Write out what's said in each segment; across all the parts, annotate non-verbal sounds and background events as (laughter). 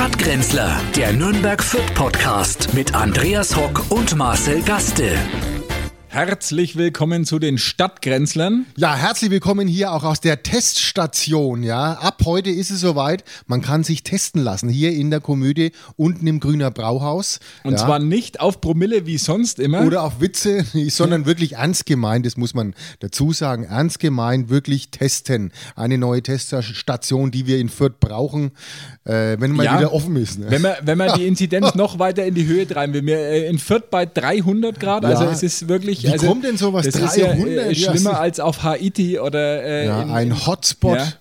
Stadtgrenzler, der Nürnberg Fürth Podcast mit Andreas Hock und Marcel Gaste. Herzlich willkommen zu den Stadtgrenzlern. Ja, herzlich willkommen hier auch aus der Teststation. Ja, ab heute ist es soweit. Man kann sich testen lassen hier in der Komödie unten im Grüner Brauhaus. Und ja. zwar nicht auf Promille wie sonst immer. Oder auf Witze, sondern wirklich ernst gemeint. Das muss man dazu sagen. Ernst gemeint, wirklich testen. Eine neue Teststation, die wir in Fürth brauchen, äh, wenn mal Ja. wieder offen ist. Ne? Wenn man, wenn man die (laughs) Inzidenz noch weiter in die Höhe treiben will. Wir äh, in Fürth bei 300 Grad, also Ja. es ist wirklich. Wie also, kommt denn sowas? Das ist ja 300? äh, Ja, schlimmer als auf Haiti oder. Äh, ja, in- ein Hotspot. Ja.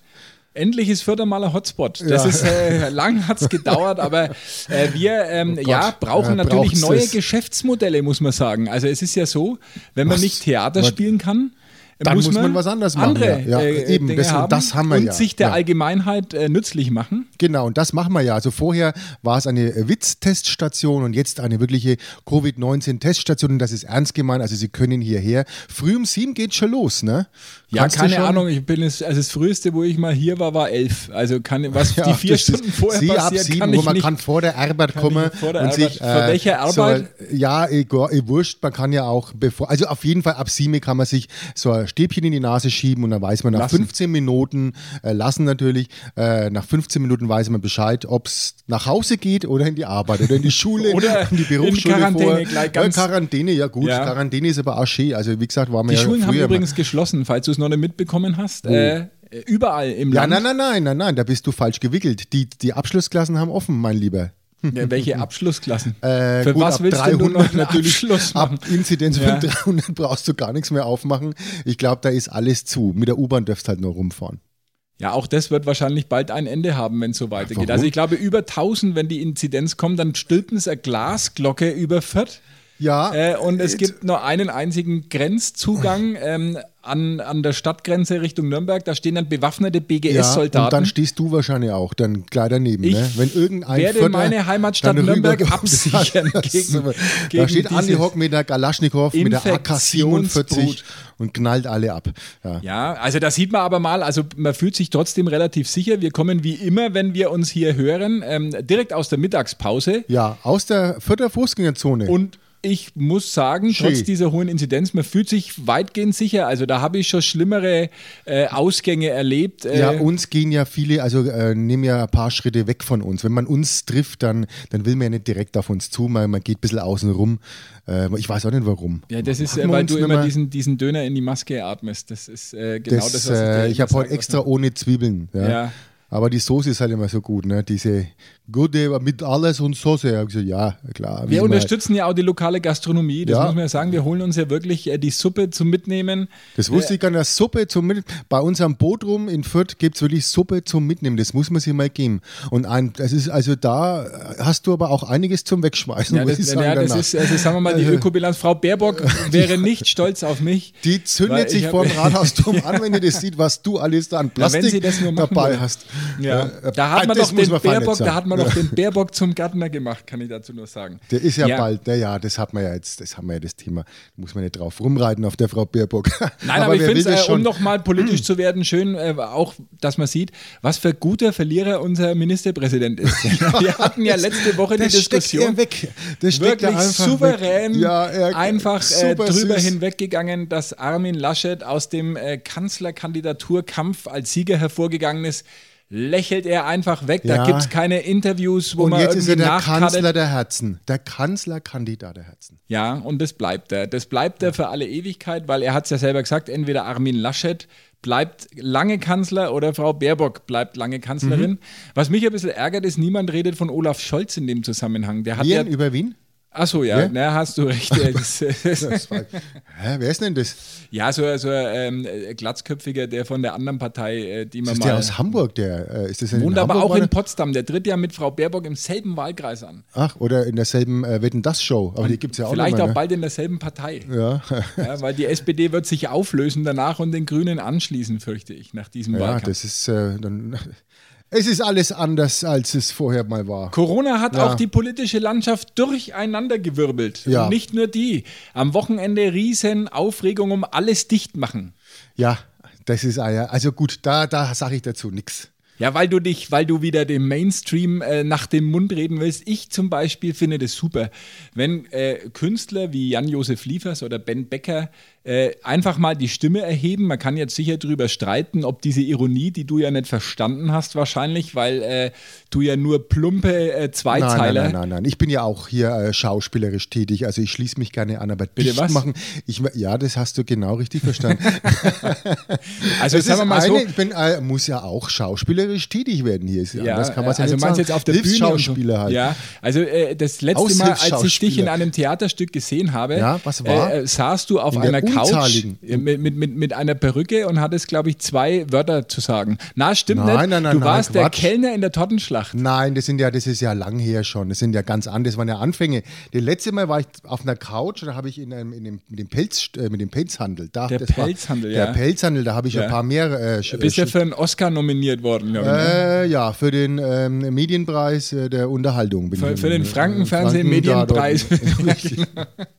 Endlich ist Fürth mal ein Hotspot. Das Ja. ist äh, lang hat es (laughs) gedauert, aber äh, wir ähm, Oh ja, brauchen äh, natürlich neue das? Geschäftsmodelle, muss man sagen. Also es ist ja so, wenn man Was? nicht Theater Was? spielen kann, Dann muss man was anderes machen, Andere, ja. Ja, äh, eben, das- haben das haben wir und ja, sich der ja. Allgemeinheit äh, nützlich machen. Genau, und das machen wir ja. Also vorher war es eine Witz-Teststation und jetzt eine wirkliche Covid-19-Teststation. Und das ist ernst gemeint. Also Sie können hierher. Früh um sieben geht schon los, ne? Ja, Kannst keine Ahnung. Ich bin es, also das früheste, wo ich mal hier war, war elf. Also kann was (laughs) Ja, die vier Stunden vorher Sie ab passiert, sieben, kann wo man nicht. kann vor der Arbeit kommen vor der und Arbeit- sich. äh, Vor welcher Arbeit? So, ja, egal, wurscht. Man kann ja auch bevor, also auf jeden Fall ab sieben kann man sich so ein Stäbchen in die Nase schieben und dann weiß man nach Lassen. 15 Minuten äh, lassen natürlich. Äh, nach 15 Minuten weiß man Bescheid, ob es nach Hause geht oder in die Arbeit oder in die Schule (laughs) Oder in die Berufsschule in Quarantäne vor. gleich ganz- ja, Quarantäne, ja gut. Ja. Quarantäne ist aber auch schön. Also wie gesagt, waren wir Die ja Schulen haben früher mal- übrigens geschlossen, falls du es noch nicht mitbekommen hast. Äh, überall im Ja, Land. nein, nein, nein, nein, nein, da bist du falsch gewickelt. Die, die Abschlussklassen haben offen, mein Lieber. Ja, welche Abschlussklassen? Äh, Für gut, was willst 300 du noch (laughs) natürlich Abschluss machen? ab Inzidenz Ja. von 300 brauchst du gar nichts mehr aufmachen. Ich glaube, da ist alles zu. Mit der U-Bahn dürfst halt nur rumfahren. Ja, auch das wird wahrscheinlich bald ein Ende haben, wenn es so weitergeht. Warum? Also ich glaube, über 1000, wenn die Inzidenz kommt, dann stülpen es eine Glasglocke über Fürth. Ja, Äh, und es äh, gibt nur einen einzigen Grenzzugang ähm, an, an der Stadtgrenze Richtung Nürnberg. Da stehen dann bewaffnete ja, und dann BGS-Soldaten. stehst du wahrscheinlich auch dann gleich daneben. Ich ne? Wenn irgendein werde Vierter meine Heimatstadt Nürnberg (laughs) absichern Das- gegen- da gegen steht Andi Hock mit der Galaschnikow, mit der AK-47 Infektionsbrut. und knallt alle ab. Ja. Ja, also da sieht man aber mal, also man fühlt sich trotzdem relativ sicher. Wir kommen wie immer, wenn wir uns hier hören, ähm, direkt aus der Mittagspause. ja, aus der Vierter Fußgängerzone. Und ich muss sagen, Schön. trotz dieser hohen Inzidenz, man fühlt sich weitgehend sicher. Also da habe ich schon schlimmere äh, Ausgänge erlebt. Äh, Ja, uns gehen ja viele, also äh, nehmen ja ein paar Schritte weg von uns. Wenn man uns trifft, dann, dann will man ja nicht direkt auf uns zu, man, man geht ein bisschen außen rum. Äh, ich weiß auch nicht warum. ja, das ist, äh, weil du immer diesen, diesen Döner in die Maske atmest. Das ist äh, genau das, das, was ich äh, ich habe heute extra ohne Zwiebeln. Ja. Ja. Aber die Soße ist halt immer so gut, ne? Diese gute mit alles und Soße. Ich hab gesagt, ja, klar. Wir unterstützen ja auch die lokale Gastronomie, das Ja. muss man ja sagen. Wir holen uns ja wirklich äh, die Suppe zum Mitnehmen. Das wusste ich gar nicht. Suppe zum Mitnehmen. Bei uns am Bodrum in Fürth gibt es wirklich Suppe zum Mitnehmen. Das muss man sich mal geben. Und ein, das ist also da hast du aber auch einiges zum Wegschmeißen. Ja, das, ich sagen, ja, das ist, also sagen wir mal, die Also- Ökobilanz. Frau Baerbock (laughs) wäre nicht stolz auf mich. Die zündet ich sich vor dem (laughs) Rathausturm an, wenn ihr das sieht, was du alles da an Ja, wenn Plastik sie das nur machen dabei hast. Ja, Äh, da hat man das doch den man Baerbock, da hat man doch den Baerbock zum Gärtner gemacht, kann ich dazu nur sagen. Der ist ja, Ja. bald, na ja, das hat man ja jetzt, das haben wir ja das Thema. Da muss man nicht drauf rumreiten auf der Frau Baerbock. Nein, (laughs) aber, ich wer finde es, äh, um nochmal politisch zu werden, schön, äh, auch, dass man sieht, was für guter Verlierer unser Ministerpräsident ist. (laughs) Wir hatten ja letzte Woche die Das steckt Diskussion. er weg. Das steckt Wirklich einfach souverän weg. Ja, er, einfach äh, drüber süß. hinweggegangen, dass Armin Laschet aus dem äh, Kanzlerkandidaturkampf als Sieger hervorgegangen ist. Lächelt er einfach weg. Da Ja. gibt es keine Interviews, wo Und man jetzt ist irgendwie er der nachkartet. Kanzler der Herzen. Der Kanzlerkandidat der Herzen. Ja, und das bleibt er. Das bleibt er für alle Ewigkeit, weil er hat es ja selber gesagt, entweder Armin Laschet bleibt lange Kanzler oder Frau Baerbock bleibt lange Kanzlerin. Mhm. Was mich ein bisschen ärgert, ist, niemand redet von Olaf Scholz in dem Zusammenhang. Der hat Wen? ja. Über Wien? Achso, ja, Wer? na, hast du recht. Ja, das, (laughs) Das war, (laughs) hä, wer ist denn das? ja so, so ein ähm, Glatzköpfiger, der von der anderen Partei, äh, die man Ist mal. der aus Hamburg? Der, äh, ist das in wohnt aber Hamburg auch in? Potsdam. Der tritt ja mit Frau Baerbock im selben Wahlkreis an. Ach, oder in derselben äh, Wetten das Show. Aber die gibt es ja auch Vielleicht nicht auch ne? bald in derselben Partei. Ja. Ja, weil die SPD wird sich auflösen danach und den Grünen anschließen, fürchte ich, nach diesem ja, Wahlkampf. das ist äh, dann. Es ist alles anders, als es vorher mal war. Corona hat Ja. auch die politische Landschaft durcheinandergewirbelt. Ja. Und nicht nur die. Am Wochenende riesen Aufregung um alles dicht machen. Ja, das ist ah ja. Also gut, da, da sage ich dazu nichts. Ja, weil du dich, weil du wieder dem Mainstream äh, nach dem Mund reden willst. Ich zum Beispiel finde das super, wenn äh, Künstler wie Jan-Josef Liefers oder Ben Becker äh, einfach mal die Stimme erheben. Man kann jetzt sicher darüber streiten, ob diese Ironie, die du ja nicht verstanden hast, wahrscheinlich, weil äh, du ja nur plumpe äh, Zweizeiler. Nein, nein, nein, nein, Ich bin ja auch hier äh, schauspielerisch tätig, also ich schließe mich gerne an, aber Bitte was? machen. Ich, ja, das hast du genau richtig verstanden. (laughs) also Das sagen wir mal so. eine, ich bin, äh, muss ja auch schauspielerisch tätig werden hier. Ist ja, Ja, anders kann man ja also nicht jetzt auf der Bühne und so? Halt. Ja, also äh, das letzte Mal, als ich dich in einem Theaterstück gesehen habe, Ja, was war? Saßt du auf einer Couch äh, mit, mit, mit, mit einer Perücke und hattest, glaube ich, zwei Wörter zu sagen. Na, stimmt Nein, nicht. nein, nein, du warst der Quatsch. Kellner in der Tortenschlacht. Nein, das sind ja, das ist ja lang her schon. Das sind ja ganz andere. Das waren ja Anfänge. Das letzte Mal war ich auf einer Couch, da habe ich in einem, in dem, mit dem Pelz, äh, mit dem Pelzhandel. Da, Der das war- Pelzhandel, ja. Der Pelzhandel, da habe ich Ja. ein paar mehr. Äh, sch- Bist ja für einen Oscar nominiert worden, glaube ich. ne? äh, ja, für den ähm, Medienpreis äh, der Unterhaltung. Bin Für, ich für den äh, Frankenfernsehen-Medienpreis. Franken- dort. (laughs)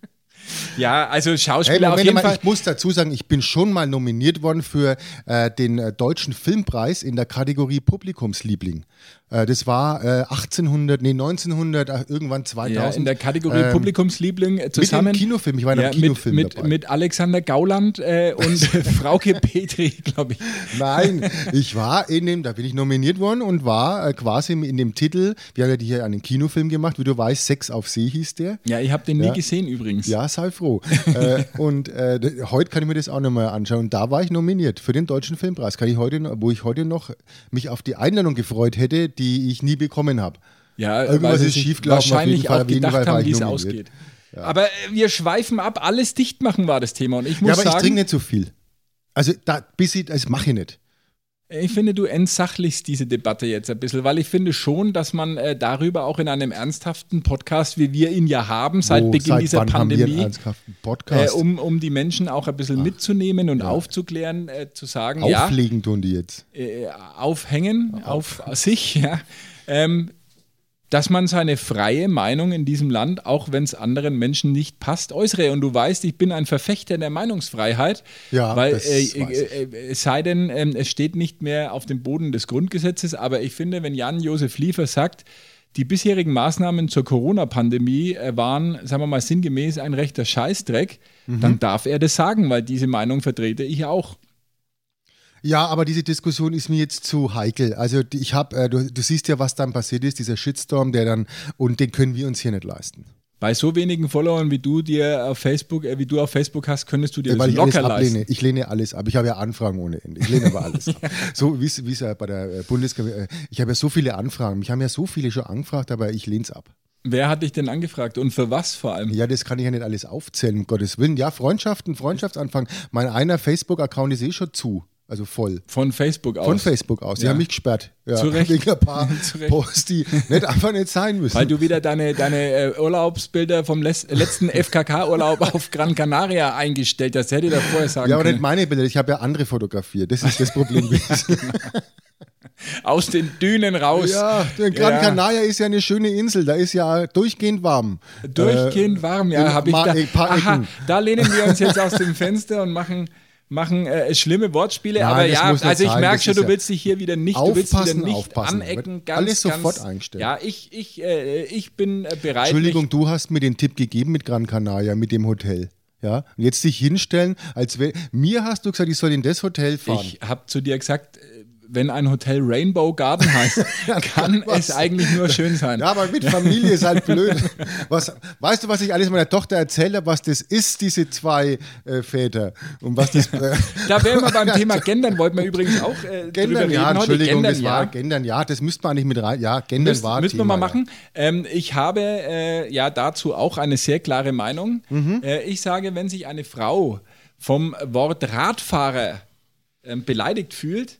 ja, also Hey, Schauspieler auf Moment jeden mal, Fall. ich muss dazu sagen, ich bin schon mal nominiert worden für äh, den äh, Deutschen Filmpreis in der Kategorie Publikumsliebling. Äh, das war äh, 1800, nee 1900, äh, irgendwann 2000. Ja, in der Kategorie ähm, Publikumsliebling äh, zusammen. Mit dem Kinofilm, ich war in einem Kinofilm mit, dabei. mit, Alexander Gauland äh, und (laughs) Frauke Petri, glaube ich. Nein, ich war in dem, da bin ich nominiert worden und war äh, quasi in dem Titel, wir haben ja hier einen Kinofilm gemacht, wie du weißt, Sex auf See hieß der. Ja, ich habe den nie Ja. gesehen übrigens. Ja, sei froh. äh, und äh, heute kann ich mir das auch nochmal anschauen. Und da war ich nominiert für den Deutschen Filmpreis, kann ich heute, wo ich heute noch mich auf die Einladung gefreut hätte, die ich nie bekommen habe. Ja, Irgendwas ist schiefgelaufen, auf Wahrscheinlich jeden Fall, auch auf gedacht haben, ich wie es ausgeht. Aber äh, wir schweifen ab, alles dicht machen war das Thema. Und ich muss Ja, aber ich sagen, trinke nicht so viel. Also, da, bis ich, das mache ich nicht. Ich finde, du entsachlichst diese Debatte jetzt ein bisschen, weil ich finde schon, dass man äh, darüber auch in einem ernsthaften Podcast, wie wir ihn ja haben, seit Wo, Beginn seit dieser Pandemie, äh, um, um die Menschen auch ein bisschen mitzunehmen und aufzuklären, äh, zu sagen, ja, Auflegen tun die jetzt. äh, aufhängen auf sich, ja. Ähm, dass man seine freie Meinung in diesem Land, auch wenn es anderen Menschen nicht passt, äußere. Und du weißt, ich bin ein Verfechter der Meinungsfreiheit, Ja, weil äh, ich. äh, äh, es sei denn, ähm, es steht nicht mehr auf dem Boden des Grundgesetzes. Aber ich finde, wenn Jan-Josef Liefer sagt, die bisherigen Maßnahmen zur Corona-Pandemie äh, waren, sagen wir mal, sinngemäß ein rechter Scheißdreck, Mhm. dann darf er das sagen, weil diese Meinung vertrete ich auch. Ja, aber diese Diskussion ist mir jetzt zu heikel. Also ich habe, äh, du, du siehst ja, was dann passiert ist, dieser Shitstorm, der dann, und den können wir uns hier nicht leisten. Bei so wenigen Followern wie du dir auf Facebook, äh, wie du auf Facebook hast, könntest du dir Äh, Weil das locker leisten. Ich lehne alles ab. Ich habe ja Anfragen ohne Ende. Ich lehne aber alles ab. (laughs) So wie es ja bei der äh, Bundeswehr, ich habe ja so viele Anfragen. Mich haben ja so viele schon angefragt, aber ich lehne es ab. Wer hat dich denn angefragt und für was vor allem? Ja, das kann ich ja nicht alles aufzählen, um Gottes Willen. Ja, Freundschaften, Freundschaftsanfang. Mein einer Facebook-Account ist eh schon zu. Also voll. Von Facebook aus. Von Facebook aus. Die Ja. haben mich gesperrt. Ja, Zu (laughs) Recht. Wegen ein paar (laughs) Zu Recht. Posts, die nicht einfach nicht sein müssen. Weil du wieder deine, deine äh, Urlaubsbilder vom letzten (laughs) FKK-Urlaub auf Gran Canaria eingestellt hast. Hätte ich da vorher sagen ja, aber nicht können. meine Bilder. Ich habe ja andere fotografiert. Das ist das Problem. Aus den Dünen raus. ja, Gran Ja. Canaria ist ja eine schöne Insel. Da ist ja durchgehend warm. Durchgehend Äh, warm, ja, habe ich da. Aha, da lehnen wir uns jetzt aus dem Fenster und machen, machen äh, schlimme Wortspiele. Nein, aber ja, also ich merke schon, du willst dich hier wieder nicht, du willst Aufpassen, wieder nicht aufpassen. anecken. Ganz, alles ganz, sofort einstellen. Ja, ich, ich, äh, ich bin äh, bereit. Entschuldigung, du hast mir den Tipp gegeben mit Gran Canaria, mit dem Hotel. Ja, und jetzt dich hinstellen, als wär, mir hast du gesagt, ich soll in das Hotel fahren. Ich habe zu dir gesagt, wenn ein Hotel Rainbow Garden heißt, (laughs) kann es eigentlich nur schön sein. ja, aber mit Familie ist halt blöd. (laughs) Was, weißt du, was ich alles meiner Tochter erzählt habe, was das ist, diese zwei äh, Väter? Und was das. Äh, (laughs) Da wären wir beim Thema Gendern, wollten wir übrigens auch äh, Gendern, reden. ja. Entschuldigung, Gendern, das war ja. Gendern, ja, das müsste man eigentlich mit rein. Ja, Gendern Müsst, war müssen wir Thema, mal ja. machen. Ähm, ich habe äh, ja dazu auch eine sehr klare Meinung. Mhm. Äh, ich sage, wenn sich eine Frau vom Wort Radfahrer ähm, beleidigt fühlt,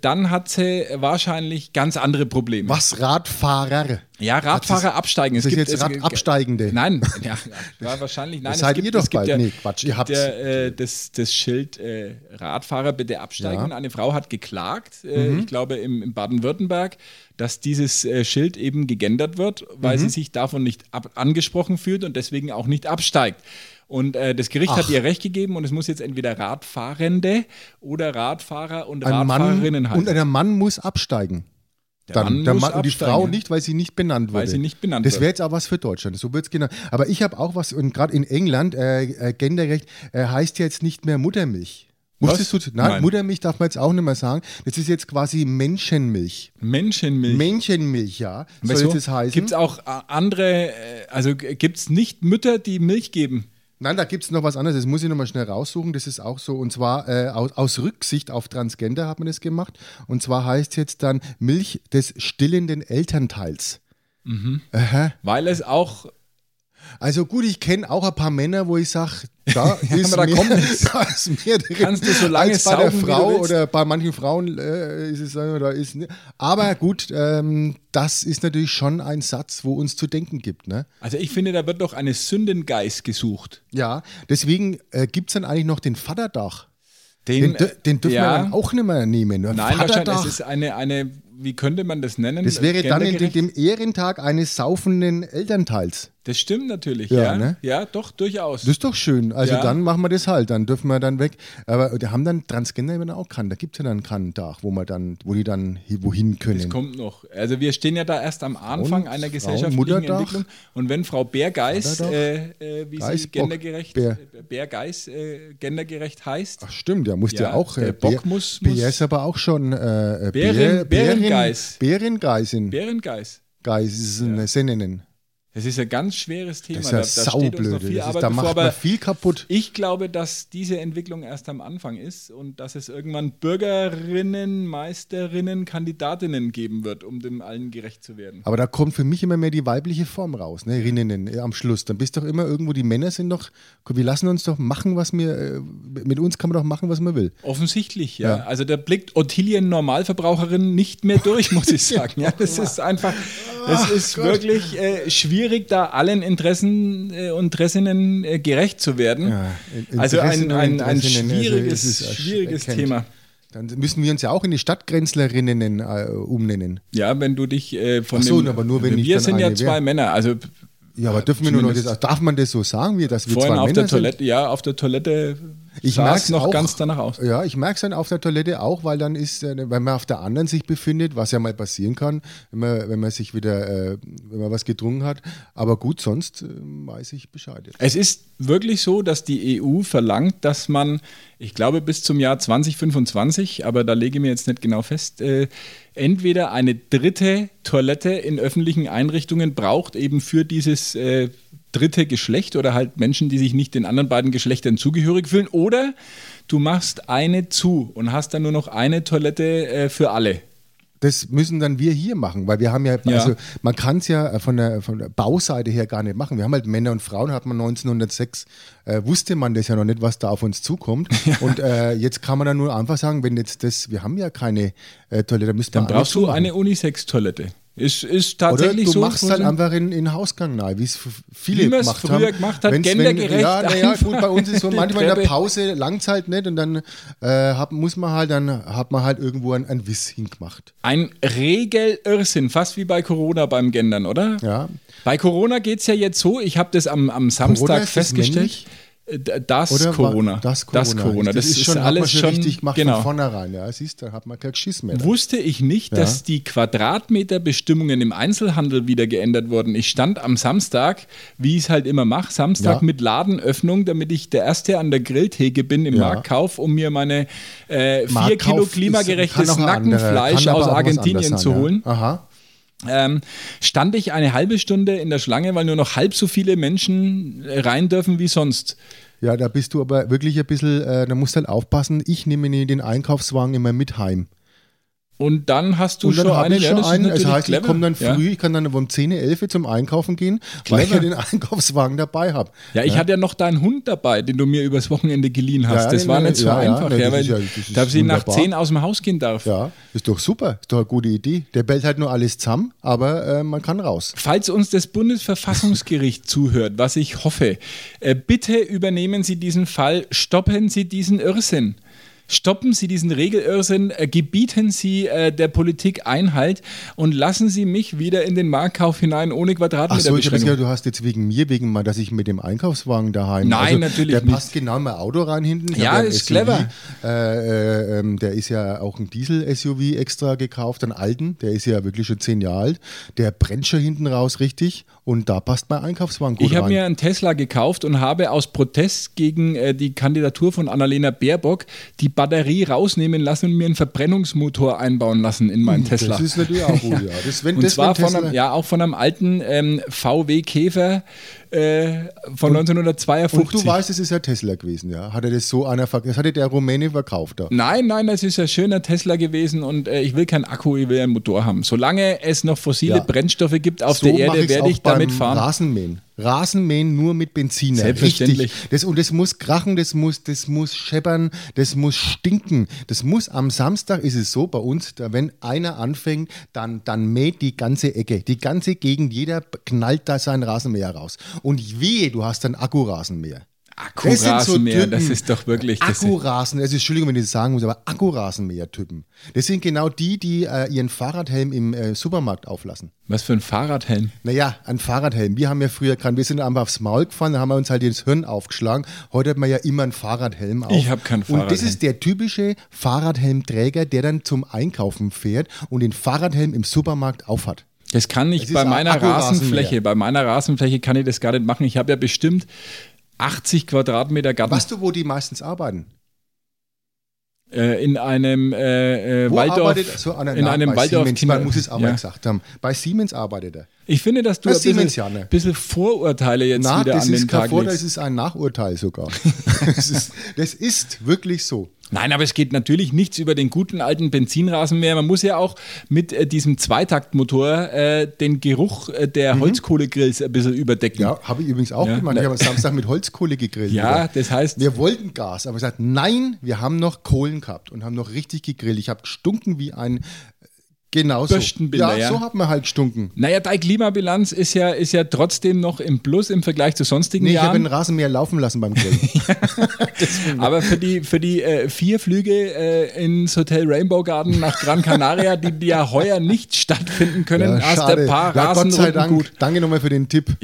dann hat sie wahrscheinlich ganz andere Probleme. Was Radfahrer? Ja, Radfahrer absteigen. Das ist jetzt es- Radabsteigende. Nein, (laughs) ja, ja, wahrscheinlich. Nein, Das es seid gibt, ihr doch es bald. Ja, Nee, Quatsch, ihr. Ja, äh, das, das Schild äh, Radfahrer bitte absteigen. Ja. Und eine Frau hat geklagt, äh, Mhm. ich glaube im, im Baden-Württemberg, dass dieses äh, Schild eben gegendert wird, weil Mhm. sie sich davon nicht ab angesprochen fühlt und deswegen auch nicht absteigt. Und äh, das Gericht hat ihr Recht gegeben und es muss jetzt entweder Radfahrende oder Radfahrer und Ein Radfahrerinnen Mann, heißen. und ein Mann muss absteigen. Dann, Mann der muss Mann, und die Frau nicht, weil sie nicht benannt wurde. Weil sie nicht benannt Das wäre jetzt auch was für Deutschland. So wird es genannt. Aber ich habe auch was, und gerade in England, äh, äh, Genderrecht äh, heißt jetzt nicht mehr Muttermilch. Was? Wusstest du? Nein, Nein. Muttermilch darf man jetzt auch nicht mehr sagen. Das ist jetzt quasi Menschenmilch. Menschenmilch. Menschenmilch, ja. Soll Wieso? jetzt das heißen? Gibt es auch äh, andere, äh, also gibt es nicht Mütter, die Milch geben? Nein, da gibt es noch was anderes. Das muss ich nochmal schnell raussuchen. Das ist auch so. Und zwar äh, aus, aus Rücksicht auf Transgender hat man das gemacht. Und zwar heißt jetzt dann Milch des stillenden Elternteils. Aha. Weil es auch Also gut, ich kenne auch ein paar Männer, wo ich sage, (laughs) da, ist aber da mehr, (laughs) da ist mehr drin Kannst du so lange als bei der saugen, Frau oder bei manchen Frauen äh, ist es äh, da ist ne. Aber gut, ähm, das ist natürlich schon ein Satz, wo uns zu denken gibt, ne? Also ich finde, da wird doch eine Sündengeist gesucht. Ja, deswegen äh, gibt es dann eigentlich noch den Vaterdach. Den, Den, den dürfen ja, wir dann auch nicht mehr nehmen. ne? Nein, wahrscheinlich, Vaterdach. es ist eine, eine, wie könnte man das nennen? Das wäre dann in dem Ehrentag eines saufenden Elternteils. Das stimmt natürlich, Ja, ja. ne? Ja, doch, durchaus. Das ist doch schön. Also Ja. dann machen wir das halt. Dann dürfen wir dann weg. Aber die haben dann Transgender immer auch keinen. Da gibt es ja dann keinen Tag, wo man dann, wo die dann hi- wohin können. Das kommt noch. Also wir stehen ja da erst am Anfang einer gesellschaftlichen. Entwicklung. Und wenn Frau Bärgeis, äh, äh, wie sie Geisbock. gendergerecht, Bär. äh, Bärgeis äh, gendergerecht heißt, Ach stimmt, ja, muss ja, Ja, auch. äh, Bock Bär- muss- Bär ist aber auch schon äh, äh, Bären- Bär- Bärengeiß. Bärengeisin. Bärengeis. Geisen, Sennenen. Das ist ein ganz schweres Thema. Das ist ja da, da steht uns noch saublöd. viel Das ist, da bevor, macht man aber viel kaputt. Ich glaube, dass diese Entwicklung erst am Anfang ist und dass es irgendwann Bürgerinnen, Meisterinnen, Kandidatinnen geben wird, um dem allen gerecht zu werden. Aber da kommt für mich immer mehr die weibliche Form raus, ne? Rinnenen äh, am Schluss. Dann bist doch immer irgendwo, die Männer sind doch, wir lassen uns doch machen, was wir, äh, mit uns kann man doch machen, was man will. Offensichtlich, ja. Ja. Also da blickt Ottilien Normalverbraucherin nicht mehr durch, muss ich (laughs) sagen. Ja, das ist einfach, das ist wirklich äh, schwierig, da allen Interessen äh, und Interessenen äh, gerecht zu werden. Ja, also ein, ein, ein also schwieriges, ersch- schwieriges erkennt. Thema. Dann müssen wir uns ja auch in die Stadtgrenzlerinnen äh, umnennen. Ja, wenn du dich äh, von Ach so, dem, aber nur, wenn wir sind ja zwei wär. Männer, also Ja, aber dürfen wir nur noch das, darf man das so sagen, wie dass wir vorhin zwei auf Männer der Toilette, sind? ja, auf der Toilette Ich merke es noch ganz danach aus. Ja, ich merke es dann auf der Toilette auch, weil dann ist, äh, wenn man auf der anderen sich befindet, was ja mal passieren kann, wenn man, wenn man sich wieder, äh, wenn man was getrunken hat. Aber gut, sonst äh, weiß ich Bescheid. jetzt. Es ist wirklich so, dass die EU verlangt, dass man, ich glaube bis zum Jahr 2025, aber da lege ich mir jetzt nicht genau fest, äh, entweder eine dritte Toilette in öffentlichen Einrichtungen braucht, eben für dieses äh, dritte Geschlecht oder halt Menschen, die sich nicht den anderen beiden Geschlechtern zugehörig fühlen, oder du machst eine zu und hast dann nur noch eine Toilette äh, für alle. Das müssen dann wir hier machen, weil wir haben ja, Ja. also man kann es ja von der, von der Bauseite her gar nicht machen. Wir haben halt Männer und Frauen, hat man 1906, äh, wusste man das ja noch nicht, was da auf uns zukommt. (laughs) Und äh, jetzt kann man dann nur einfach sagen, wenn jetzt das, wir haben ja keine äh, Toilette, müsste Dann man alle brauchst du eine Unisex-Toilette. Ist, ist Oder tatsächlich du so. machst halt einfach in, in Hausgang rein, wie es viele Wie man es gemacht früher haben. gemacht hat, gendergerecht ja, naja, gut, bei uns ist so manchmal in der. Pause langt's halt nicht und dann äh, hat, muss man halt, dann hat man halt irgendwo ein, ein Wiss hingemacht. Ein Regelirrsinn, fast wie bei Corona beim Gendern, oder? Ja. Bei Corona geht es ja jetzt so, ich habe das am, am Samstag festgestellt. männlich? Äh, Das Oder war- Corona. Das Corona. Das, ist, schon, alles schon schon richtig gemacht genau. von vornherein. Ja, siehst du, da hat man kein Geschiss mehr. Wusste ich nicht, dass die Quadratmeterbestimmungen im Einzelhandel wieder geändert wurden. Ich stand am Samstag, wie ich es halt immer mache, Samstag Ja. mit Ladenöffnung, damit ich der Erste an der Grilltheke bin im Ja. Marktkauf, um mir meine äh, vier Kilo klimagerechtes Nackenfleisch aus Argentinien sein, zu ja. holen. Aha. Ähm, stand ich eine halbe Stunde in der Schlange, weil nur noch halb so viele Menschen äh, rein dürfen wie sonst. Ja, da bist du aber wirklich ein bisschen, äh, da musst du halt aufpassen. Ich nehme den Einkaufswagen immer mit heim. Und dann hast du dann schon eine, ich ja, schon einen. Das natürlich heißt, ich clever. komme dann Ja. früh, ich kann dann um 10, 11 zum Einkaufen gehen, weil ich ja Clever. den (laughs) Einkaufswagen dabei habe. Ja, ich hatte ja noch deinen Hund dabei, den du mir übers Wochenende geliehen hast. Ja, das war nicht so ja, ja, einfach, ja, weil ja- das ist dass ich nach wunderbar. 10 aus dem Haus gehen darf. Ja, ist doch super, ist doch eine gute Idee. Der bellt halt nur alles zusammen, aber äh, man kann raus. Falls uns das Bundesverfassungsgericht (laughs) zuhört, was ich hoffe, äh, bitte übernehmen Sie diesen Fall, stoppen Sie diesen Irrsinn. Stoppen Sie diesen Regelirrsinn, äh, gebieten Sie äh, der Politik Einhalt und lassen Sie mich wieder in den Marktkauf hinein ohne Ach Quadratmeter so, ich habe gesagt, du hast jetzt wegen mir, wegen mal, dass ich mit dem Einkaufswagen daheim. Nein, also, natürlich Der nicht. passt genau in mein Auto rein hinten. Ich Ja, ist clever. Äh, äh, ähm, der ist ja auch ein Diesel-SUV extra gekauft, einen alten. Der ist ja wirklich schon zehn Jahre alt. Der brennt schon hinten raus richtig und da passt mein Einkaufswagen gut Ich habe rein. mir einen Tesla gekauft und habe aus Protest gegen äh, die Kandidatur von Annalena Baerbock die Batterie rausnehmen lassen und mir einen Verbrennungsmotor einbauen lassen in meinen Tesla. Hm, Das ist natürlich auch gut, ja. (laughs) Das, wenn, und das, zwar von Tesla- einem, ja, auch von einem alten ähm, VW Käfer äh, von 1952. Und du weißt, es ist ja Tesla gewesen, ja. Hat er das so einer verkauft? Das hatte der Rumäne verkauft da. Nein, nein, das ist ein schöner Tesla gewesen und äh, ich will keinen Akku, ich will einen Motor haben. Solange es noch fossile Ja. Brennstoffe gibt auf so der Erde, werde ich damit fahren. Rasenmähen. Rasenmähen nur mit Benziner. Selbstverständlich. Richtig. Das, und das muss krachen, das muss, das muss scheppern, das muss stinken. Das muss am Samstag ist es so bei uns, da, wenn einer anfängt, dann, dann mäht die ganze Ecke, die ganze Gegend, jeder knallt da seinen Rasenmäher raus. Und wehe, du hast einen Akkurasenmäher. Das so Akkurasenmäher, Typen. das ist doch wirklich. Das Akkurasen, also Entschuldigung, wenn ich das sagen muss, aber Akkurasenmäher-Typen. Das sind genau die, die äh, ihren Fahrradhelm im äh, Supermarkt auflassen. was für ein Fahrradhelm. Naja, ein Fahrradhelm. Wir haben ja früher keinen, wir sind einfach aufs Maul gefahren, da haben wir uns halt ins Hirn aufgeschlagen. Heute hat man ja immer einen Fahrradhelm auf. Ich hab keinen Und das Fahrradhelm. ist der typische Fahrradhelmträger, der dann zum Einkaufen fährt und den Fahrradhelm im Supermarkt aufhat. Das kann ich ist bei ein meiner. Rasenfläche, bei meiner Rasenfläche kann ich das gar nicht machen. Ich habe ja bestimmt 80 Quadratmeter Garten Weißt du, wo die meistens arbeiten? äh, in einem äh, äh, Waldorf. arbeitet so einer? in Nein, einem bei Waldorf Siemens, Kinder- man muss es auch Ja. mal gesagt haben. Bei Siemens arbeitet er. Ich finde, dass du Bei ein bisschen, ja, ne? bisschen Vorurteile jetzt Na, wieder das an ist den Tag Vorteil, legst. das ist ein Nachurteil sogar. (laughs) das, ist, das ist wirklich so. Nein, aber es geht natürlich nichts über den guten alten Benzinrasenmäher. Man muss ja auch mit äh, diesem Zweitaktmotor äh, den Geruch äh, der Holzkohlegrills ein bisschen überdecken. Mhm. Ja, habe ich übrigens auch Ja. gemacht. Ich habe (laughs) am Samstag mit Holzkohle gegrillt. Ja, das heißt, Wir wollten Gas, aber gesagt, nein, wir haben noch Kohlen gehabt und haben noch richtig gegrillt. Ich habe gestunken wie ein genauso. Bürstenbinder, ja, ja. so hat man halt gestunken. naja, deine Klimabilanz ist ja, ist ja trotzdem noch im Plus im Vergleich zu sonstigen Nee, ich habe Jahren. den Rasenmäher laufen lassen beim Grillen. (laughs) Aber für die, für die äh, vier Flüge äh, ins Hotel Rainbow Garden nach Gran Canaria, die, die ja heuer nicht stattfinden können, Ja, hast ein paar ja, Gott sei Dank. gut. Danke nochmal für den Tipp.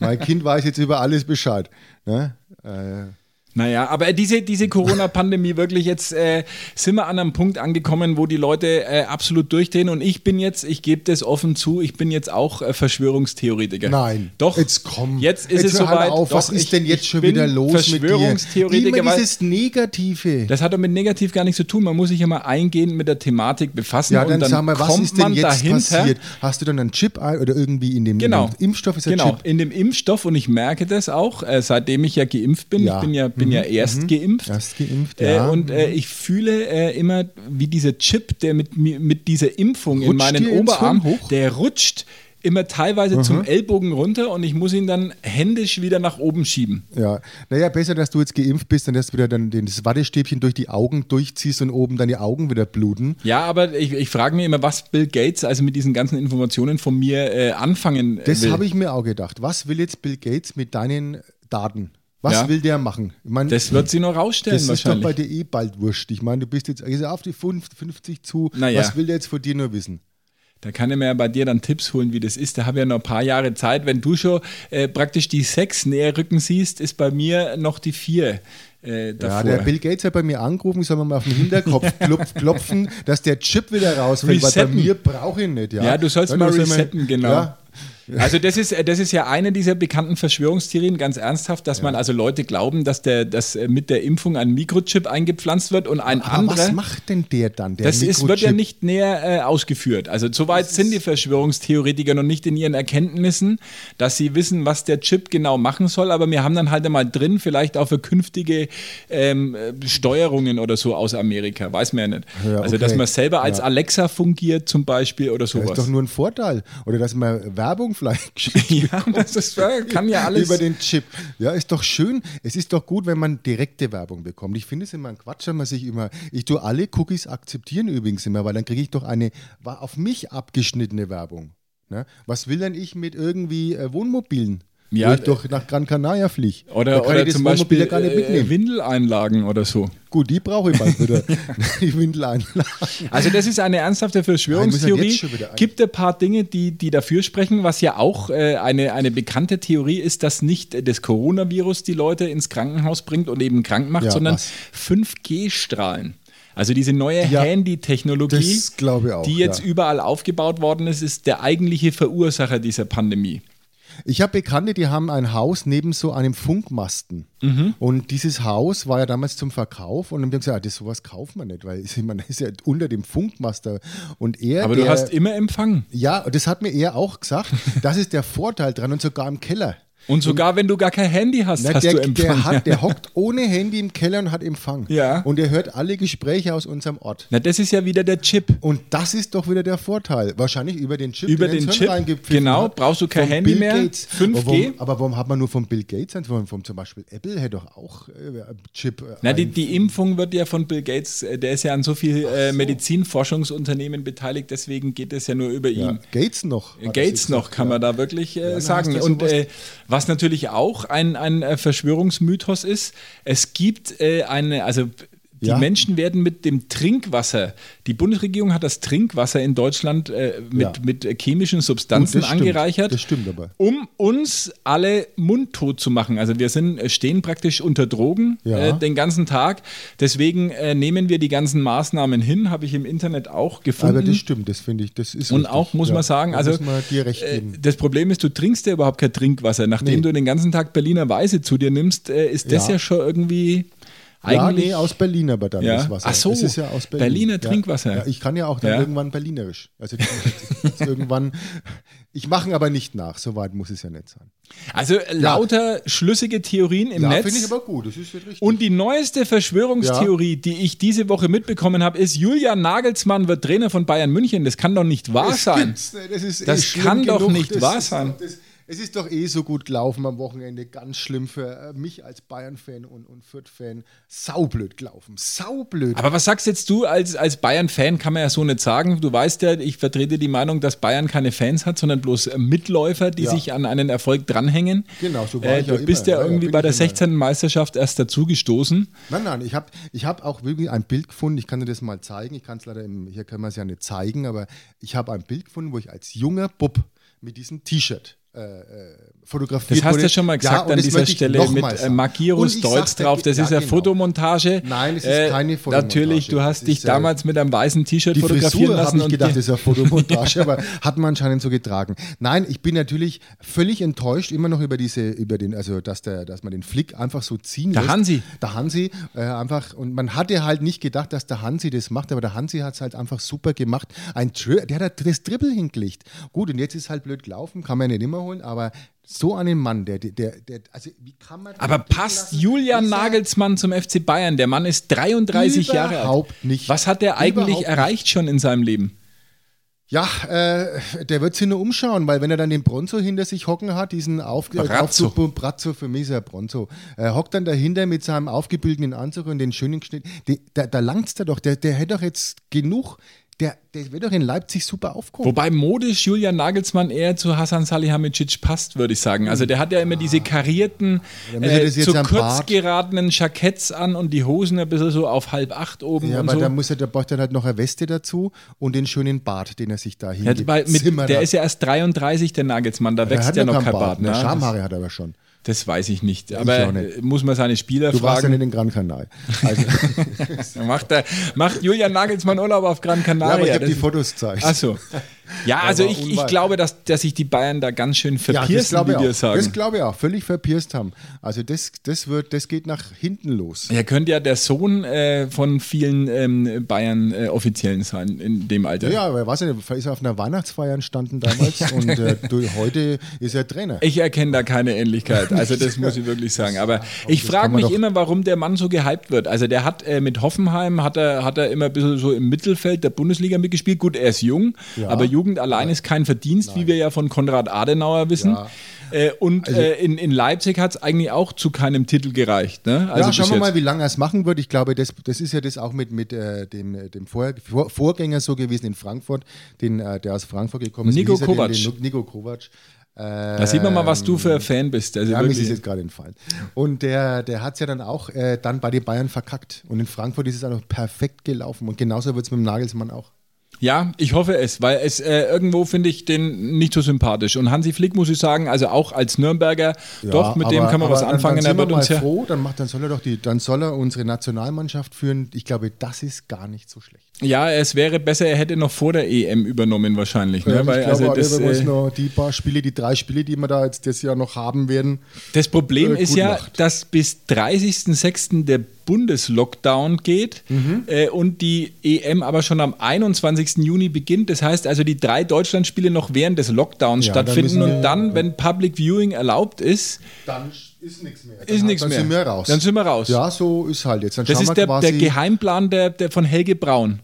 Mein Kind weiß jetzt über alles Bescheid. Ne? Äh, Naja, aber diese, diese Corona-Pandemie wirklich, jetzt äh, sind wir an einem Punkt angekommen, wo die Leute äh, absolut durchdrehen und ich bin jetzt, ich gebe das offen zu, ich bin jetzt auch äh, Verschwörungstheoretiker. Nein. Doch. Jetzt komm. Jetzt ist jetzt es halt soweit. Auf. Was Doch, ist ich- denn jetzt schon wieder los mit dir? Verschwörungstheoretiker, Immer dieses Negative. Das hat doch mit negativ gar nichts zu tun. Man muss sich immer eingehend mit der Thematik befassen Ja, dann, dann sag mal, was ist denn jetzt dahinter. passiert? Hast du dann einen Chip oder irgendwie in dem, Genau. in dem Impfstoff ist der Genau, Chip? in dem Impfstoff und ich merke das auch, äh, seitdem ich ja geimpft bin. Ja. Ich bin ja, bin ja erst geimpft. Erst geimpft, Äh, ja. und äh, ich fühle äh, immer, wie dieser Chip, der mit, mit dieser Impfung in Rutscht meinen dir ins Oberarm, hoch? der rutscht immer teilweise zum Ellbogen runter und ich muss ihn dann händisch wieder nach oben schieben. Ja, naja, besser, dass du jetzt geimpft bist, dann dass du wieder dann das Wattestäbchen durch die Augen durchziehst und oben dann die Augen wieder bluten. Ja, aber ich, ich frage mich immer, was Bill Gates also mit diesen ganzen Informationen von mir äh, anfangen Das will. habe ich mir auch gedacht. Was will jetzt Bill Gates mit deinen Daten? Was Ja. will der machen? Ich meine, das wird sie noch rausstellen das ist doch wahrscheinlich. bei dir eh bald wurscht. Ich meine, du bist jetzt ist auf die 50 zu. Naja. Was will der jetzt von dir nur wissen? Da kann ich mir ja bei dir dann Tipps holen, wie das ist. Da habe ich ja noch ein paar Jahre Zeit. Wenn du schon äh, praktisch die sechs näher rücken siehst, ist bei mir noch die vier äh, Ja, der Bill Gates hat bei mir angerufen, soll man mal auf den Hinterkopf (laughs) klopf, klopfen, dass der Chip wieder rausfällt, weil bei Resetten. mir brauche ich ihn nicht. Ja, Ja, du sollst mal soll man- resetten, genau. Ja, Also das ist, das ist ja eine dieser bekannten Verschwörungstheorien, ganz ernsthaft, dass man also Leute glauben, dass, der, dass äh, mit der Impfung ein Mikrochip eingepflanzt wird und ein aber was anderer. macht denn der dann? Der Das ist, wird ja nicht näher äh, ausgeführt. Also soweit sind die Verschwörungstheoretiker noch nicht in ihren Erkenntnissen, dass sie wissen, was der Chip genau machen soll. Aber wir haben dann halt einmal drin, vielleicht auch für künftige ähm, äh, Steuerungen oder so aus Amerika. Weiß man ja nicht. Ja, Also okay. dass man selber als Ja. Alexa fungiert zum Beispiel oder Das sowas. ist doch nur ein Vorteil. Oder dass man Werbung vielleicht (laughs) (laughs) geschickt ja, das ist, kann ja alles. über den Chip. Ja, ist doch schön. Es ist doch gut, wenn man direkte Werbung bekommt. Ich finde es immer ein Quatsch, wenn man sich immer. Ich tue alle Cookies akzeptieren übrigens immer, weil dann kriege ich doch eine auf mich abgeschnittene Werbung. Ne? Was will denn ich mit irgendwie äh, Wohnmobilen? Ja, wo ich doch nach Gran Canaria fliege. Oder, da oder zum Beispiel ja gar nicht äh, mitnehmen. Windeleinlagen oder so. Gut, die brauche ich bald wieder. (laughs) (laughs) die Windeleinlagen. Also das ist eine ernsthafte Verschwörungstheorie. jetzt schon wieder ein- Gibt ein paar Dinge, die, die dafür sprechen, was ja auch äh, eine, eine bekannte Theorie ist, dass nicht äh, das Coronavirus die Leute ins Krankenhaus bringt und eben krank macht, Ja, sondern was? 5G-Strahlen. Also diese neue Ja, Handy-Technologie, die jetzt ja. überall aufgebaut worden ist, ist der eigentliche Verursacher dieser Pandemie. Ich habe Bekannte, die haben ein Haus neben so einem Funkmasten. Mhm. Und dieses Haus war ja damals zum Verkauf und dann haben die gesagt, ah, das sowas kauft man nicht, weil (laughs) ich ist ja unter dem Funkmaster. Und er, Aber der, du hast immer Empfang. ja, das hat mir er auch gesagt. Das ist der Vorteil dran und sogar im Keller. Und sogar wenn du gar kein Handy hast, Na, hast der, du Empfang. der, hat, der hockt ohne Handy im Keller und hat Empfang. Ja. Und er hört alle Gespräche aus unserem Ort. Na, das ist ja wieder der Chip. Und das ist doch wieder der Vorteil. Wahrscheinlich über den Chip. Über er den ins Chip, genau, hat. brauchst du kein Handy Bill mehr, Gates. 5G. Aber warum, aber warum hat man nur von Bill Gates, von, von zum Beispiel Apple hätte doch auch äh, Chip. Äh, Na, die, die Impfung wird ja von Bill Gates, äh, der ist ja an so viel äh, Medizinforschungsunternehmen beteiligt, deswegen geht es ja nur über ja, ihn. Gates noch. Gates noch, kann ja. man da wirklich äh, sagen. du Und was natürlich auch ein, ein äh, Verschwörungsmythos ist, es gibt äh, eine, also die Ja. Menschen werden mit dem Trinkwasser, die Bundesregierung hat das Trinkwasser in Deutschland äh, mit, Ja. mit äh, chemischen Substanzen das stimmt. angereichert. Das stimmt aber. Um uns alle mundtot zu machen. Also wir sind, äh, stehen praktisch unter Drogen Ja. äh, den ganzen Tag. Deswegen äh, nehmen wir die ganzen Maßnahmen hin, habe ich im Internet auch gefunden. Aber das stimmt, das finde ich, das ist Und richtig. auch muss man sagen, also äh, das Problem ist, du trinkst ja überhaupt kein Trinkwasser. Nachdem Nee. du den ganzen Tag Berliner Weiße zu dir nimmst, äh, ist das Ja. schon irgendwie Ja, eigentlich. nee, aus Berlin aber dann Ja. das Wasser. Ach so, das ist ja aus Berlin. Berliner ja. Trinkwasser. Ja, ich kann ja auch dann Ja. irgendwann berlinerisch. Also jetzt (laughs) irgendwann, ich mache aber nicht nach, so weit muss es ja nicht sein. also lauter schlüssige Theorien im ja, Netz. finde ich aber gut, das ist ja richtig. Und die neueste Verschwörungstheorie, die ich diese Woche mitbekommen habe, ist, Julian Nagelsmann wird Trainer von Bayern München. Das kann doch nicht wahr das sein. gibt's Das, ist Das eh kann doch genug. nicht wahr ist sein. Das, es ist doch eh so gut gelaufen am Wochenende, ganz schlimm für äh, mich als Bayern-Fan und, und Fürth-Fan. Saublöd gelaufen, saublöd. Aber was sagst jetzt du als, als Bayern-Fan, kann man ja so nicht sagen. Du weißt ja, ich vertrete die Meinung, dass Bayern keine Fans hat, sondern bloß äh, Mitläufer, die Ja. sich an einen Erfolg dranhängen. Genau, so war äh, ich Du bist immer. ja Ja, irgendwie bei der immer. 16. Meisterschaft erst dazugestoßen. Nein, nein, ich habe ich hab auch wirklich ein Bild gefunden, ich kann dir das mal zeigen, ich kann es leider, im, hier können wir es ja nicht zeigen, aber ich habe ein Bild gefunden, wo ich als junger Bub mit diesem T-Shirt äh, äh, fotografiert Das hast du ja schon mal gesagt und an dieser Stelle mit mal äh, sagte, drauf. Das ja, ist ja genau. Fotomontage. Nein, es ist Äh, keine Fotomontage. Natürlich, du hast Das dich ist, damals mit einem weißen T-Shirt Die fotografieren Frisur lassen. habe ich gedacht, das ist ja Fotomontage, aber (laughs) hat man anscheinend so getragen. Nein, ich bin natürlich völlig enttäuscht immer noch über diese, über den, also dass der, dass man den Flick einfach so ziehen Der lässt. Hansi. Der Hansi, äh, einfach, und man hatte halt nicht gedacht, dass der Hansi das macht, aber der Hansi hat es halt einfach super gemacht. Ein Tri der hat das Dribbel hingelegt. Gut, und jetzt ist halt blöd gelaufen, kann man ja nicht immer holen, aber so einen Mann, der, der, der, also wie kann man. Aber passt lassen? Julian Nagelsmann zum FC Bayern? Der Mann ist 33 Jahre alt. Überhaupt nicht. Was hat er eigentlich erreicht schon in seinem Leben? Ja, äh, der wird sich nur umschauen, weil wenn er dann den Bronzo hinter sich hocken hat, diesen auf, Brazzo. Aufzug- Brazzo, für mich ist er Bronzo, äh, hockt dann dahinter mit seinem aufgebügelten Anzug und den schönen Schnitt, die, da, da langt's da doch, der, der hätte doch jetzt genug, der, der wird doch in Leipzig super aufgehoben. Wobei modisch Julian Nagelsmann eher zu Hassan Salihamidzic passt, würde ich sagen. Also der hat ja immer diese karierten, Dann äh, zu kurz Bart- geradenen Jacketts an und die Hosen ein bisschen so auf halb acht oben ja, und aber so. da muss er, da braucht er halt noch eine Weste dazu und den schönen Bart, den er sich da Ja, weil mit, der ist ja erst 33, der Nagelsmann, da Der wächst ja noch kein Bart. Ne? ne? Schamhaare hat er aber schon. Das weiß ich nicht. Aber auch nicht. muss man seine Spieler Du warst ja fragen. nicht in Gran Canaria. Also, (laughs) macht, der, macht Julian Nagelsmann Urlaub auf Gran ja, Canaria? aber ich habe die Fotos gezeigt. Ach so. Ja, also ich, ich glaube, dass, dass sich die Bayern da ganz schön Ja, glaube ich wie wir sagen. Das glaube ich auch. Völlig verpierst haben. Also das, das wird, das geht nach hinten los. Er könnte ja der Sohn äh, von vielen ähm, Bayern-Offiziellen sein in dem Alter. Ja, aber was nicht, ist er auf einer Weihnachtsfeier entstanden damals (laughs) und äh, heute ist er Trainer. Ich erkenne da keine Ähnlichkeit. Also das muss ich wirklich sagen. Aber ich frage mich immer, warum der Mann so gehypt wird. Also der hat äh, mit Hoffenheim hat er, hat er immer ein bisschen so im Mittelfeld der Bundesliga mitgespielt. Gut, er ist jung, Ja. aber Jugend allein ist kein Verdienst, wie wir ja von Konrad Adenauer wissen. Äh, und äh, in, in Leipzig hat es eigentlich auch zu keinem Titel gereicht. Ne? Also ja, schauen wir jetzt. mal, wie lange er es machen wird. Ich glaube, das, das ist ja das auch mit, mit äh, dem, dem Vor Vor Vorgänger so gewesen in Frankfurt, den, äh, der aus Frankfurt gekommen ist. Nico? Kovac. Den, Nico Kovac. Da sieht man mal, was du für ein Fan bist. Also Ja, mir ist es jetzt gerade entfallen. Und der, der hat es ja dann auch äh, dann bei den Bayern verkackt. Und in Frankfurt ist es auch perfekt gelaufen. Und genauso wird es mit dem Nagelsmann auch. Ja, ich hoffe es, weil es äh, irgendwo finde ich den nicht so sympathisch. Und Hansi Flick muss ich sagen, also auch als Nürnberger, doch, mit dem aber- kann man was dann- anfangen. Dann er sind wir wird mal uns ja. froh, dann, macht, dann, soll er doch die, dann soll er unsere Nationalmannschaft führen. Ich glaube, das ist gar nicht so schlecht. Ja, es wäre besser, er hätte noch vor der EM übernommen wahrscheinlich. Ne? Ähm, Weil, ich glaube, also das, uns äh, noch die paar Spiele, die drei Spiele, die wir da jetzt das Jahr noch haben werden, Das Problem äh, ist ja, macht. dass bis 30.06. der Bundeslockdown geht Mhm. äh, und die EM aber schon am 21. Juni beginnt. Das heißt also, die drei Deutschlandspiele noch während des Lockdowns Ja, dann stattfinden müssen wir- und dann, wenn Public Viewing erlaubt ist, dann ist nichts mehr. ist nichts dann mehr. sind wir raus. Dann sind wir raus. Ja, so ist halt jetzt. Dann Das ist wir der, quasi, der Geheimplan der, der von Helge Braun.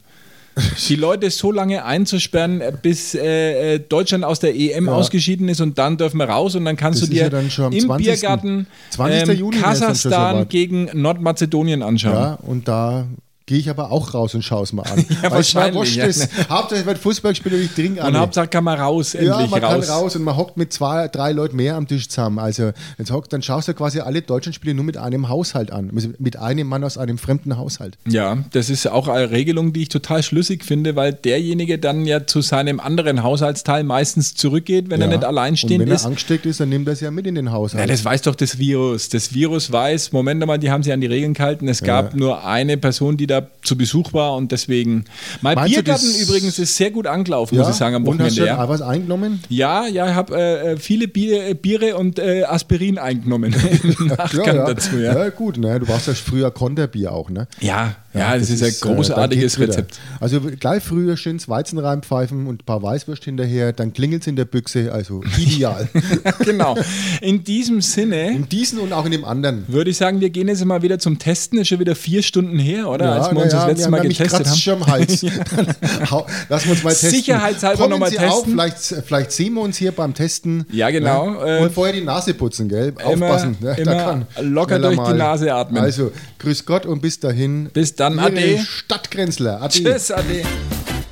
Die Leute so lange einzusperren, bis äh, äh, Deutschland aus der EM Ja. ausgeschieden ist und dann dürfen wir raus und dann kannst Das du dir ja dann schon am im 20. Biergarten 20. ähm, Kasachstan gegen Nordmazedonien anschauen. Ja, und da gehe ich aber auch raus und schaue es mal an. (laughs) Ja, Weil wurscht ja. ist. Hauptsache, wird Fußballspieler, ich trinke Und alle. Hauptsache kann man raus, endlich Ja, man raus. kann raus und man hockt mit zwei, drei Leuten mehr am Tisch zusammen. Also jetzt hockt, dann schaust du quasi alle deutschen Spiele nur mit einem Haushalt an. Also Mit einem Mann aus einem fremden Haushalt. Ja, das ist auch eine Regelung, die ich total schlüssig finde, weil derjenige dann ja zu seinem anderen Haushaltsteil meistens zurückgeht, wenn er Ja. nicht alleinstehend und wenn ist. er angesteckt ist, dann nimmt er es ja mit in den Haushalt. Ja, das weiß doch das Virus. Das Virus weiß, Moment mal, die haben sich an die Regeln gehalten. Es gab nur eine Person, die da zu Besuch war und deswegen. Mein Meinst Biergarten übrigens ist sehr gut angelaufen, ja? muss ich sagen, am und hast Wochenende. du Ja, was eingenommen? ja, ja ich habe äh, viele Bier, Biere und äh, Aspirin eingenommen (laughs) (laughs) Nachgang ja, ja. dazu. Ja, ja gut, ne? du brauchst ja früher Konterbier auch, ne? ja, ja, das, ist ein äh, großartiges wieder. Rezept. Also gleich früher schönes Weizen reinpfeifen und ein paar Weißwürst hinterher, dann klingelt es in der Büchse, also ideal. (laughs) genau. In diesem Sinne in diesen und auch in dem anderen. würde ich sagen, wir gehen jetzt mal wieder zum Testen. Ist schon wieder vier Stunden her, oder? Als wir uns das ja, letzte wir Mal getestet haben. schon am Hals. (laughs) (laughs) Dann hau- Lass uns mal testen. Sicherheitshalber Kommen noch mal Sie testen. Auf, vielleicht, vielleicht sehen wir uns hier beim Testen. Ja, genau. Ne? Äh, Und vorher die Nase putzen, gell? Aufpassen. ne? immer locker schneller durch die Nase atmen. Also, grüß Gott und bis dahin. Bis dann, Ihre Ade. Stadtgrenzler. Ade. Tschüss, Ade.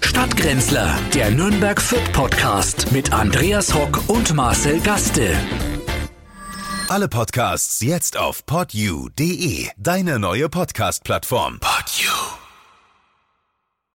Stadtgrenzler, der Nürnberg Fürth Podcast mit Andreas Hock und Marcel Gaste. Alle Podcasts jetzt auf podyou.de, deine neue Podcast-Plattform. Podyou.